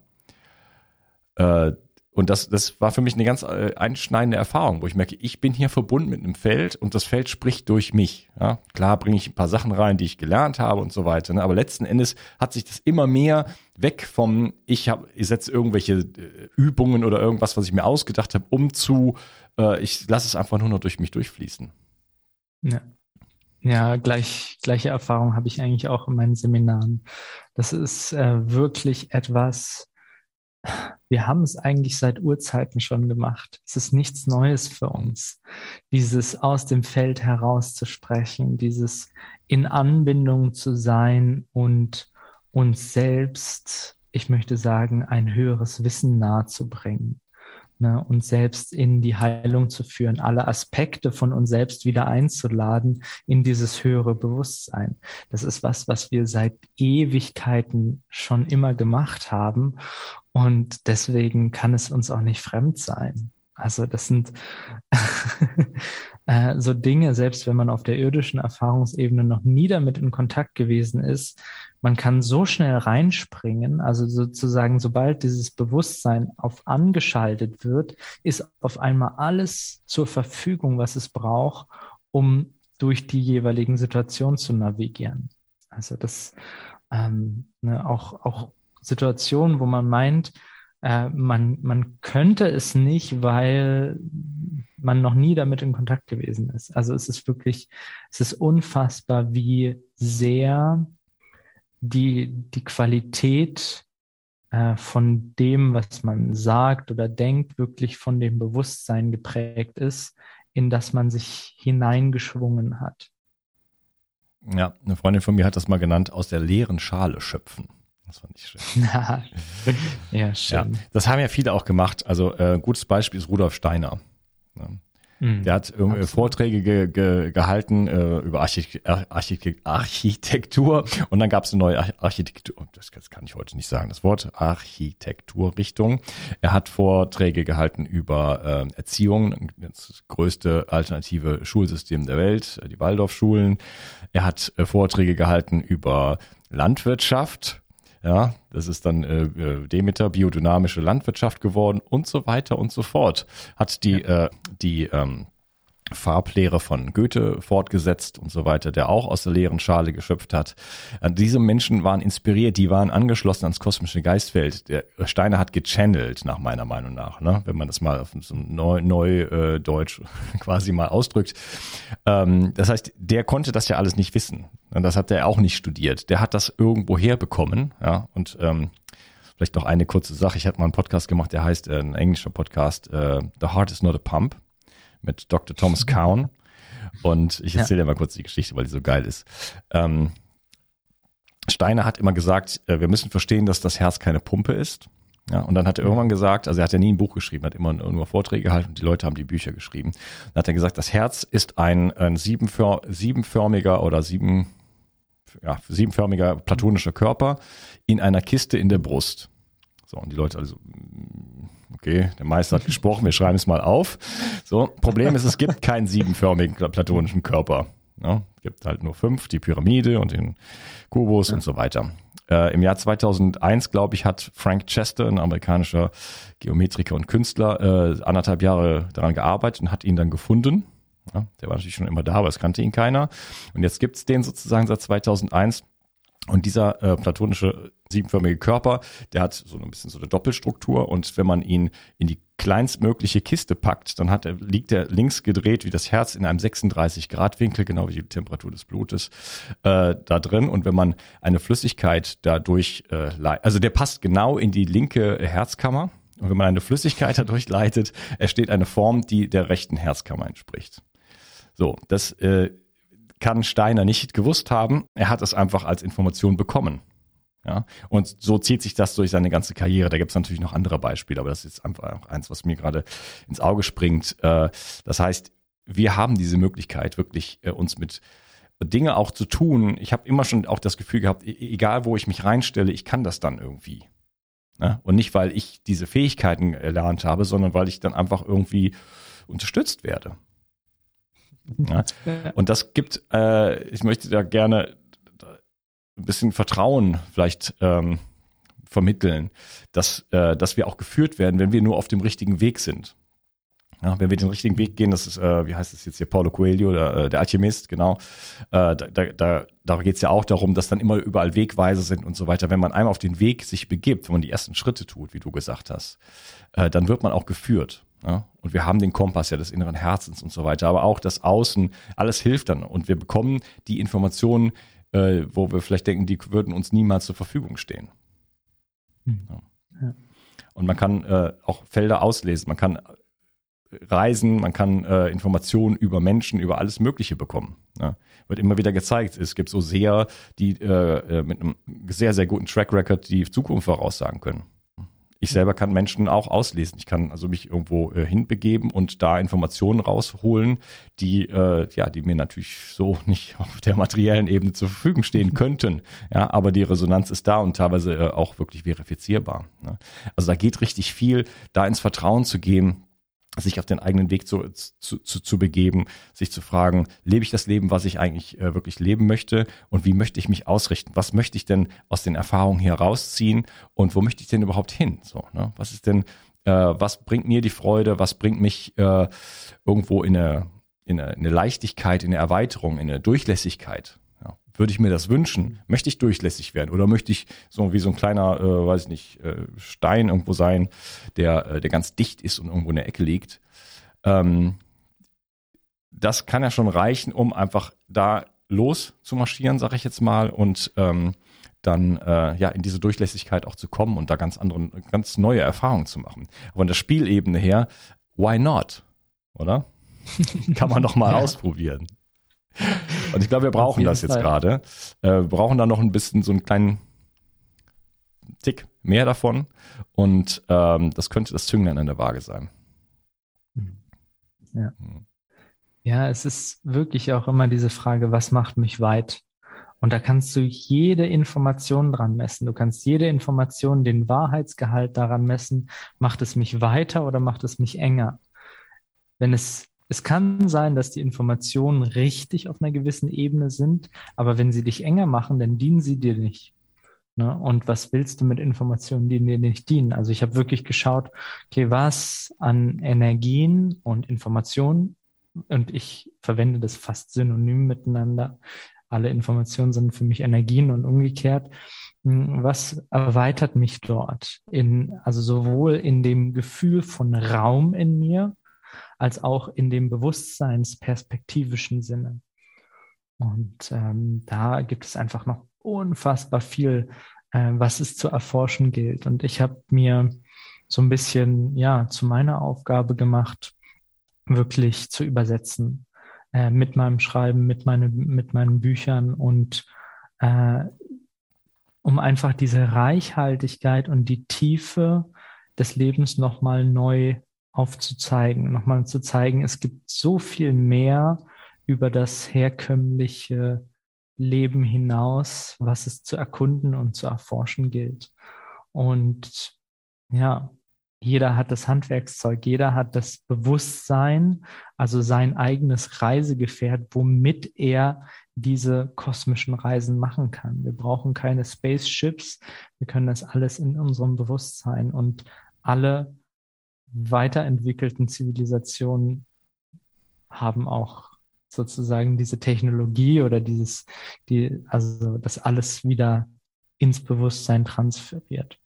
Äh, und das, das war für mich eine ganz äh, einschneidende Erfahrung, wo ich merke, ich bin hier verbunden mit einem Feld und das Feld spricht durch mich. Ja, klar bringe ich ein paar Sachen rein, die ich gelernt habe und so weiter. Ne? Aber letzten Endes hat sich das immer mehr weg vom, ich habe, ich setze irgendwelche äh, Übungen oder irgendwas, was ich mir ausgedacht habe, um zu, äh, ich lasse es einfach nur noch durch mich durchfließen. Ja. Ja, gleich, gleiche Erfahrung habe ich eigentlich auch in meinen Seminaren. Das ist äh, wirklich etwas, wir haben es eigentlich seit Urzeiten schon gemacht. Es ist nichts Neues für uns. Dieses aus dem Feld herauszusprechen, dieses in Anbindung zu sein und uns selbst, ich möchte sagen, ein höheres Wissen nahezubringen ne, uns selbst in die Heilung zu führen, alle Aspekte von uns selbst wieder einzuladen in dieses höhere Bewusstsein. Das ist was, was wir seit Ewigkeiten schon immer gemacht haben und deswegen kann es uns auch nicht fremd sein. Also das sind äh, so Dinge, selbst wenn man auf der irdischen Erfahrungsebene noch nie damit in Kontakt gewesen ist, man kann so schnell reinspringen, also sozusagen, sobald dieses Bewusstsein auf angeschaltet wird, ist auf einmal alles zur Verfügung, was es braucht, um durch die jeweiligen Situationen zu navigieren. Also das ähm, ne, auch, auch Situationen, wo man meint, äh, man, man könnte es nicht, weil man noch nie damit in Kontakt gewesen ist. Also es ist wirklich, es ist unfassbar, wie sehr die, die Qualität äh, von dem, was man sagt oder denkt, wirklich von dem Bewusstsein geprägt ist, in das man sich hineingeschwungen hat. Ja, eine Freundin von mir hat das mal genannt, aus der leeren Schale schöpfen. Das fand ich schön. ja, schön. Ja, das haben ja viele auch gemacht. Also äh, gutes Beispiel ist Rudolf Steiner. Ja. Mhm. Der hat irgendwie Absolut. Vorträge ge, ge, gehalten äh, über Architekt, Architekt, Architektur und dann gab es eine neue Architektur, das, das kann ich heute nicht sagen, das Wort Architekturrichtung. Er hat Vorträge gehalten über äh, Erziehung, das größte alternative Schulsystem der Welt, äh, die Waldorfschulen. Er hat äh, Vorträge gehalten über Landwirtschaft, ja, das ist dann äh, äh, Demeter, biodynamische Landwirtschaft geworden und so weiter und so fort. Hat die, ja. äh, die ähm, Farblehre von Goethe fortgesetzt und so weiter, der auch aus der leeren Schale geschöpft hat. Äh, diese Menschen waren inspiriert, die waren angeschlossen ans kosmische Geistfeld. Der Steiner hat gechannelt, nach meiner Meinung nach, ne? wenn man das mal auf so neu, neu äh, Deutsch quasi mal ausdrückt. Ähm, das heißt, der konnte das ja alles nicht wissen. Und das hat er auch nicht studiert. Der hat das irgendwo herbekommen, ja, und ähm, Vielleicht noch eine kurze Sache. Ich habe mal einen Podcast gemacht, der heißt, äh, ein englischer Podcast, äh, The Heart is not a Pump mit Dr. Thomas Cowan. Und ich erzähle ja. dir mal kurz die Geschichte, weil die so geil ist. Ähm, Steiner hat immer gesagt, äh, wir müssen verstehen, dass das Herz keine Pumpe ist. Ja, und dann hat er irgendwann gesagt, also er hat ja nie ein Buch geschrieben, hat immer nur Vorträge gehalten und die Leute haben die Bücher geschrieben. Dann hat er gesagt, das Herz ist ein, ein siebenför siebenförmiger oder sieben, ja, siebenförmiger platonischer Körper in einer Kiste in der Brust. So, und die Leute also, okay, der Meister hat gesprochen, wir schreiben es mal auf. So, Problem ist, es gibt keinen siebenförmigen platonischen Körper. Es gibt halt nur fünf, die Pyramide und den Kubus ja. und so weiter. Äh, Im Jahr 2001, glaube ich, hat Frank Chester, ein amerikanischer Geometriker und Künstler, äh, anderthalb Jahre daran gearbeitet und hat ihn dann gefunden. Ja, der war natürlich schon immer da, aber es kannte ihn keiner. Und jetzt gibt es den sozusagen seit 2001 und dieser äh, platonische siebenförmige Körper, der hat so ein bisschen so eine Doppelstruktur und wenn man ihn in die kleinstmögliche Kiste packt, dann hat er, liegt er links gedreht wie das Herz in einem 36 Grad Winkel, genau wie die Temperatur des Blutes äh, da drin. Und wenn man eine Flüssigkeit dadurch, äh, also der passt genau in die linke Herzkammer. Und wenn man eine Flüssigkeit dadurch leitet, entsteht eine Form, die der rechten Herzkammer entspricht. So, das äh, kann Steiner nicht gewusst haben. Er hat es einfach als Information bekommen. Ja, und so zieht sich das durch seine ganze Karriere. Da gibt es natürlich noch andere Beispiele, aber das ist einfach eins, was mir gerade ins Auge springt. Äh, das heißt, wir haben diese Möglichkeit, wirklich äh, uns mit Dinge auch zu tun. Ich habe immer schon auch das Gefühl gehabt, e-, egal wo ich mich reinstelle, ich kann das dann irgendwie. Ne? Und nicht, weil ich diese Fähigkeiten erlernt habe, sondern weil ich dann einfach irgendwie unterstützt werde. Ja? Und das gibt, äh, ich möchte da gerne ein bisschen Vertrauen vielleicht ähm, vermitteln, dass, äh, dass wir auch geführt werden, wenn wir nur auf dem richtigen Weg sind. Ja, wenn wir den richtigen Weg gehen, das ist, äh, wie heißt es jetzt hier, Paulo Coelho, der, äh, der Alchemist, genau. Äh, da da, da geht es ja auch darum, dass dann immer überall Wegweise sind und so weiter. Wenn man einmal auf den Weg sich begibt, wenn man die ersten Schritte tut, wie du gesagt hast, äh, dann wird man auch geführt. Ja? Und wir haben den Kompass ja des inneren Herzens und so weiter. Aber auch das Außen, alles hilft dann. Und wir bekommen die Informationen, äh, wo wir vielleicht denken, die würden uns niemals zur Verfügung stehen. Hm. Ja. Und man kann äh, auch Felder auslesen. Man kann reisen, man kann äh, Informationen über Menschen, über alles Mögliche bekommen. Ja. Wird immer wieder gezeigt. Es gibt so sehr, die äh, äh, mit einem sehr, sehr guten Track Record die Zukunft voraussagen können. Ich selber kann Menschen auch auslesen. Ich kann also mich irgendwo äh, hinbegeben und da Informationen rausholen, die äh, ja, die mir natürlich so nicht auf der materiellen Ebene zur Verfügung stehen könnten. Ja, aber die Resonanz ist da und teilweise äh, auch wirklich verifizierbar. Ne? Also da geht richtig viel, da ins Vertrauen zu gehen, sich auf den eigenen Weg zu, zu, zu, zu begeben, sich zu fragen, lebe ich das Leben, was ich eigentlich äh, wirklich leben möchte und wie möchte ich mich ausrichten? Was möchte ich denn aus den Erfahrungen hier rausziehen und wo möchte ich denn überhaupt hin? So, ne? Was ist denn, äh, was bringt mir die Freude? Was bringt mich äh, irgendwo in eine, in, eine, in eine Leichtigkeit, in eine Erweiterung, in eine Durchlässigkeit? Würde ich mir das wünschen? Möchte ich durchlässig werden oder möchte ich so wie so ein kleiner, äh, weiß ich nicht, äh, Stein irgendwo sein, der, äh, der ganz dicht ist und irgendwo in der Ecke liegt? Ähm, das kann ja schon reichen, um einfach da los zu marschieren, sage ich jetzt mal, und ähm, dann äh, ja in diese Durchlässigkeit auch zu kommen und da ganz andere, ganz neue Erfahrungen zu machen. Aber von der Spielebene her, why not? Oder? kann man doch mal ja. ausprobieren. Und ich glaube, wir brauchen das jetzt gerade. Äh, wir brauchen da noch ein bisschen so einen kleinen Tick mehr davon. Und ähm, das könnte das Zünglein an der Waage sein. Ja. Mhm. Ja, es ist wirklich auch immer diese Frage, was macht mich weit? Und da kannst du jede Information dran messen. Du kannst jede Information, den Wahrheitsgehalt daran messen. Macht es mich weiter oder macht es mich enger? Wenn es es kann sein, dass die Informationen richtig auf einer gewissen Ebene sind, aber wenn sie dich enger machen, dann dienen sie dir nicht. Ne? Und was willst du mit Informationen, die dir nicht dienen? Also ich habe wirklich geschaut, okay, was an Energien und Informationen, und ich verwende das fast synonym miteinander, alle Informationen sind für mich Energien und umgekehrt. Hm, was erweitert mich dort? In, also sowohl in dem Gefühl von Raum in mir, als auch in dem bewusstseinsperspektivischen Sinne. Und ähm, da gibt es einfach noch unfassbar viel, äh, was es zu erforschen gilt. Und ich habe mir so ein bisschen ja zu meiner Aufgabe gemacht, wirklich zu übersetzen äh, mit meinem Schreiben, mit, meine, mit meinen Büchern und äh, um einfach diese Reichhaltigkeit und die Tiefe des Lebens nochmal neu aufzuzeigen, nochmal zu zeigen, es gibt so viel mehr über das herkömmliche Leben hinaus, was es zu erkunden und zu erforschen gilt. Und ja, jeder hat das Handwerkszeug, jeder hat das Bewusstsein, also sein eigenes Reisegefährt, womit er diese kosmischen Reisen machen kann. Wir brauchen keine Spaceships, wir können das alles in unserem Bewusstsein und alle weiterentwickelten Zivilisationen haben auch sozusagen diese Technologie oder dieses, die, also das alles wieder ins Bewusstsein transferiert.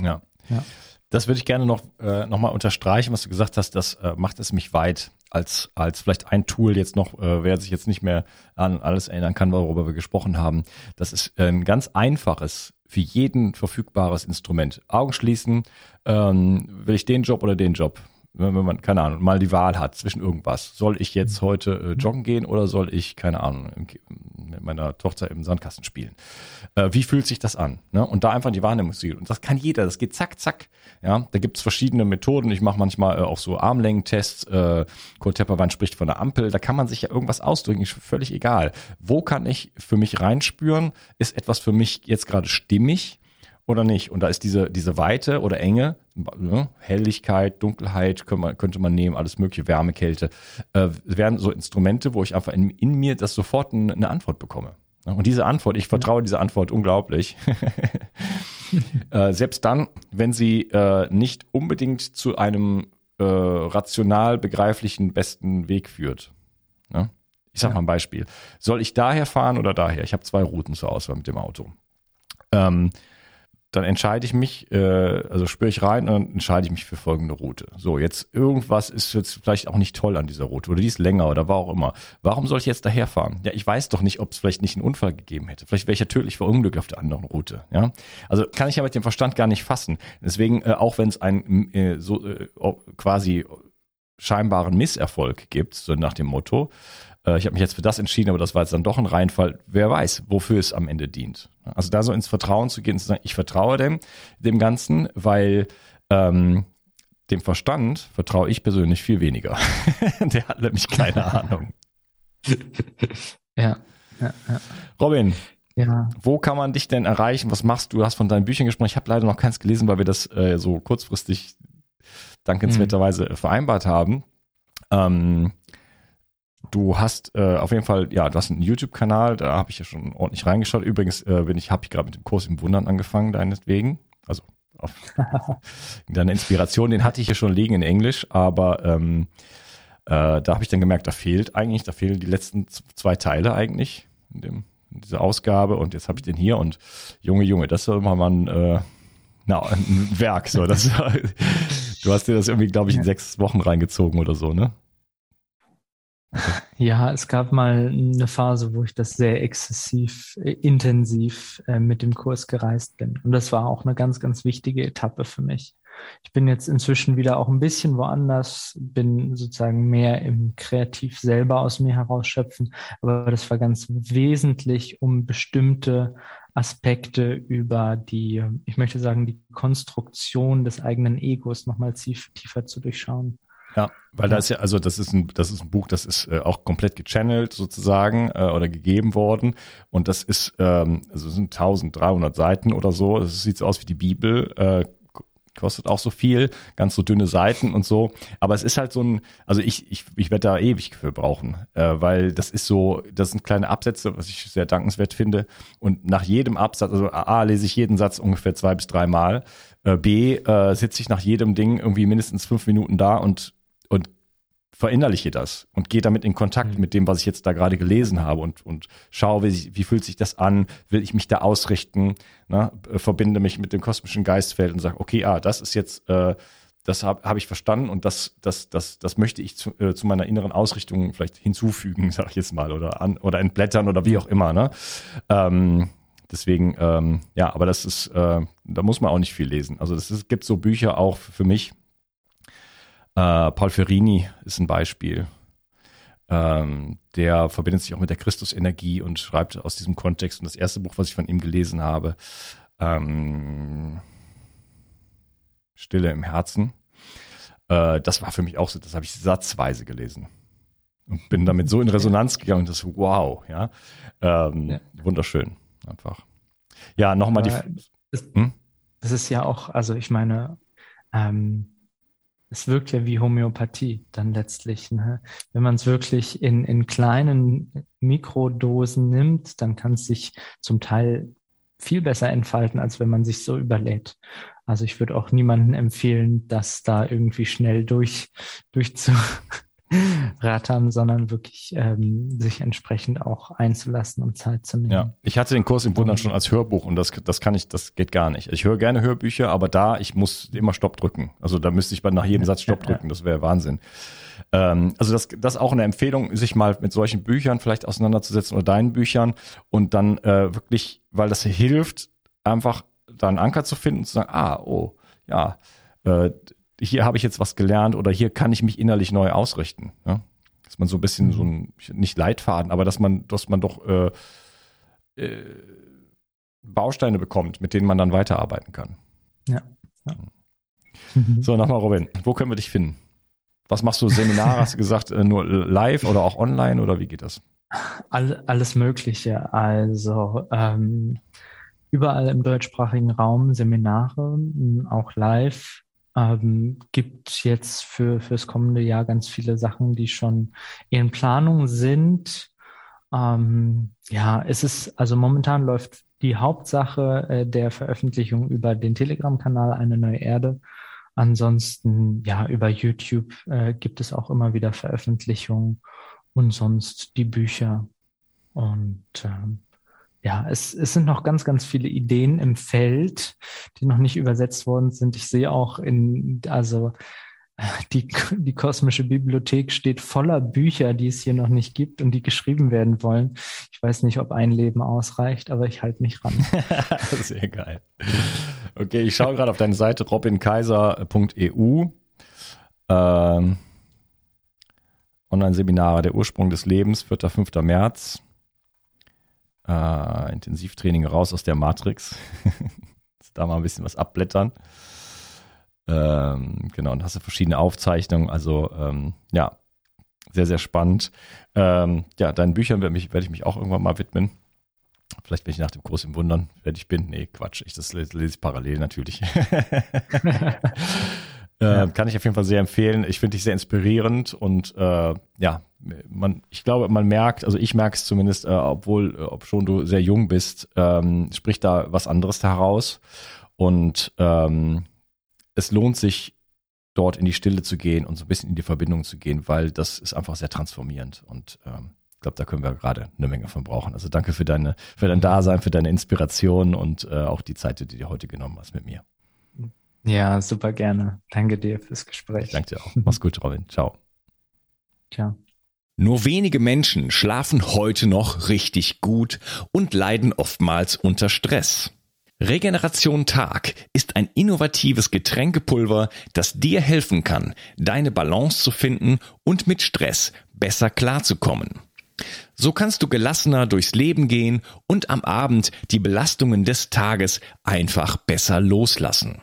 Ja. ja. Das würde ich gerne noch, äh, noch mal unterstreichen, was du gesagt hast, das äh, macht es mich weit als, als vielleicht ein Tool jetzt noch, äh, wer sich jetzt nicht mehr an alles erinnern kann, worüber wir gesprochen haben. Das ist ein ganz einfaches für jeden verfügbares Instrument. Augen schließen, ähm, will ich den Job oder den Job? Wenn man, keine Ahnung, mal die Wahl hat zwischen irgendwas. Soll ich jetzt heute äh, joggen gehen oder soll ich, keine Ahnung, mit meiner Tochter im Sandkasten spielen? Äh, wie fühlt sich das an? Ne? Und da einfach die Wahrnehmung zu Und das kann jeder, das geht zack, zack. Ja, da gibt's verschiedene Methoden. Ich mache manchmal äh, auch so Armlängentests. Äh, Kurt Tepperwein spricht von der Ampel. Da kann man sich ja irgendwas ausdrücken, ist völlig egal. Wo kann ich für mich reinspüren? Ist etwas für mich jetzt gerade stimmig? oder nicht? Und da ist diese, diese Weite oder Enge, ne? Helligkeit, Dunkelheit könnte man, könnte man nehmen, alles mögliche, Wärme, Kälte, äh, wären so Instrumente, wo ich einfach in, in mir das sofort eine, eine Antwort bekomme. Und diese Antwort, ich vertraue dieser Antwort unglaublich. äh, selbst dann, wenn sie äh, nicht unbedingt zu einem äh, rational begreiflichen besten Weg führt. Ne? Ich sag ja. mal ein Beispiel. Soll ich daher fahren oder daher? Ich habe zwei Routen zur Auswahl mit dem Auto. Ähm, dann entscheide ich mich, äh, also spüre ich rein und dann entscheide ich mich für folgende Route. So, jetzt irgendwas ist jetzt vielleicht auch nicht toll an dieser Route oder die ist länger oder war auch immer. Warum soll ich jetzt daherfahren? Ja, ich weiß doch nicht, ob es vielleicht nicht einen Unfall gegeben hätte. Vielleicht wäre ich ja tödlich verunglückt auf der anderen Route. Ja, also kann ich ja mit dem Verstand gar nicht fassen. Deswegen, äh, auch wenn es ein äh, so äh, quasi scheinbaren Misserfolg gibt, so nach dem Motto, äh, ich habe mich jetzt für das entschieden, aber das war jetzt dann doch ein Reinfall. Wer weiß, wofür es am Ende dient. Also da so ins Vertrauen zu gehen, zu sagen, ich vertraue dem, dem Ganzen, weil ähm, dem Verstand vertraue ich persönlich viel weniger. Der hat nämlich keine Ahnung. ja, ja, ja. Robin, ja. Wo kann man dich denn erreichen? Was machst du? Du hast von deinen Büchern gesprochen. Ich habe leider noch keins gelesen, weil wir das äh, so kurzfristig dankenswerterweise mhm. vereinbart haben. Ähm, Du hast äh, auf jeden Fall, ja, du hast einen YouTube-Kanal, da habe ich ja schon ordentlich reingeschaut. Übrigens äh, bin ich, habe ich gerade mit dem Kurs im Wundern angefangen, deinetwegen. Also auf deine Inspiration, den hatte ich ja schon liegen in Englisch, aber ähm, äh, da habe ich dann gemerkt, da fehlt eigentlich, da fehlen die letzten zwei Teile eigentlich in, dem, in dieser Ausgabe und jetzt habe ich den hier und Junge, Junge, das soll mal ein, äh, na, ein Werk. So, das, du hast dir das irgendwie, glaube ich, in sechs Wochen reingezogen oder so, ne? Ja, es gab mal eine Phase, wo ich das sehr exzessiv, äh, intensiv äh, mit dem Kurs gereist bin. Und das war auch eine ganz, ganz wichtige Etappe für mich. Ich bin jetzt inzwischen wieder auch ein bisschen woanders, bin sozusagen mehr im Kreativ selber aus mir herausschöpfen. Aber das war ganz wesentlich, um bestimmte Aspekte über die, ich möchte sagen, die Konstruktion des eigenen Egos nochmal tiefer zu durchschauen. Ja, weil da ist ja, also das ist ein, das ist ein Buch, das ist äh, auch komplett gechannelt sozusagen äh, oder gegeben worden und das ist, ähm, also es sind 1300 Seiten oder so. Es sieht so aus wie die Bibel, äh, kostet auch so viel, ganz so dünne Seiten und so. Aber es ist halt so ein, also ich, ich, ich werde da ewig für brauchen, äh, weil das ist so, das sind kleine Absätze, was ich sehr dankenswert finde. Und nach jedem Absatz, also A, lese ich jeden Satz ungefähr zwei bis drei Mal. Äh, B, äh, sitze ich nach jedem Ding irgendwie mindestens fünf Minuten da und verinnerliche das und gehe damit in Kontakt mhm. mit dem, was ich jetzt da gerade gelesen habe und, und schaue, wie, wie fühlt sich das an, will ich mich da ausrichten, ne? Äh, verbinde mich mit dem kosmischen Geistfeld und sage, okay, ah, das ist jetzt, äh, das habe hab ich verstanden und das, das, das, das möchte ich zu, äh, zu meiner inneren Ausrichtung vielleicht hinzufügen, sag ich jetzt mal, oder an oder entblättern oder wie auch immer. Ne? Ähm, deswegen, ähm, ja, aber das ist, äh, da muss man auch nicht viel lesen. Also es gibt so Bücher auch für mich, äh, Paul Ferrini ist ein Beispiel. Ähm, der verbindet sich auch mit der Christusenergie und schreibt aus diesem Kontext. Und das erste Buch, was ich von ihm gelesen habe, ähm, Stille im Herzen, äh, das war für mich auch so, das habe ich satzweise gelesen. Und bin damit so in Resonanz gegangen, das wow, ja. Ähm, ja. Wunderschön, einfach. Ja, nochmal die. Das, hm? das ist ja auch, also ich meine, ähm, es wirkt ja wie Homöopathie dann letztlich. Ne? Wenn man es wirklich in, in kleinen Mikrodosen nimmt, dann kann es sich zum Teil viel besser entfalten, als wenn man sich so überlädt. Also ich würde auch niemandem empfehlen, das da irgendwie schnell durch, durch zu, rattern, sondern wirklich ähm, sich entsprechend auch einzulassen und Zeit zu nehmen. Ja, ich hatte den Kurs im Wundern schon als Hörbuch und das, das kann ich, das geht gar nicht. Ich höre gerne Hörbücher, aber da, ich muss immer Stopp drücken. Also da müsste ich nach jedem Satz Stopp drücken, das wäre Wahnsinn. Ähm, also das, das ist auch eine Empfehlung, sich mal mit solchen Büchern vielleicht auseinanderzusetzen oder deinen Büchern und dann äh, wirklich, weil das hilft, einfach da einen Anker zu finden und zu sagen, ah, oh, ja, äh, hier habe ich jetzt was gelernt oder hier kann ich mich innerlich neu ausrichten. Ja? Dass man so ein bisschen so ein, nicht Leitfaden, aber dass man, dass man doch äh, äh, Bausteine bekommt, mit denen man dann weiterarbeiten kann. Ja. ja. So, nochmal Robin, wo können wir dich finden? Was machst du? Seminare, hast du gesagt, äh, nur live oder auch online oder wie geht das? All, alles Mögliche. Also ähm, überall im deutschsprachigen Raum Seminare, auch live. Ähm, gibt jetzt für fürs kommende Jahr ganz viele Sachen, die schon in Planung sind. Ähm, ja, es ist also momentan läuft die Hauptsache äh, der Veröffentlichung über den Telegram-Kanal Eine neue Erde. Ansonsten, ja, über YouTube äh, gibt es auch immer wieder Veröffentlichungen und sonst die Bücher. Und ähm, ja, es, es sind noch ganz, ganz viele Ideen im Feld, die noch nicht übersetzt worden sind. Ich sehe auch in, also die, die kosmische Bibliothek steht voller Bücher, die es hier noch nicht gibt und die geschrieben werden wollen. Ich weiß nicht, ob ein Leben ausreicht, aber ich halte mich ran. Sehr geil. Okay, ich schaue gerade auf deine Seite robinkaiser.eu. Ähm, Online-Seminare, der Ursprung des Lebens, 4. 5. März. Äh, Intensivtraining raus aus der Matrix. da mal ein bisschen was abblättern. Ähm, genau, und hast du verschiedene Aufzeichnungen. Also ähm, ja, sehr, sehr spannend. Ähm, ja, deinen Büchern werde, werde ich mich auch irgendwann mal widmen. Vielleicht, wenn ich nach dem Kurs im Wundern fertig bin. Nee, Quatsch. Ich, das lese, lese ich parallel natürlich. äh, kann ich auf jeden Fall sehr empfehlen. Ich finde dich sehr inspirierend und äh, ja, man, ich glaube, man merkt, also ich merke es zumindest, äh, obwohl, äh, ob schon du sehr jung bist, ähm, spricht da was anderes heraus. Und ähm, es lohnt sich, dort in die Stille zu gehen und so ein bisschen in die Verbindung zu gehen, weil das ist einfach sehr transformierend und ähm, ich glaube, da können wir gerade eine Menge von brauchen. Also danke für deine, für dein Dasein, für deine Inspiration und äh, auch die Zeit, die du dir heute genommen hast mit mir. Ja, super gerne. Danke dir fürs Gespräch. danke dir auch. Mach's gut, Robin. Ciao. Ciao. Nur wenige Menschen schlafen heute noch richtig gut und leiden oftmals unter Stress. Regeneration Tag ist ein innovatives Getränkepulver, das dir helfen kann, deine Balance zu finden und mit Stress besser klarzukommen. So kannst du gelassener durchs Leben gehen und am Abend die Belastungen des Tages einfach besser loslassen.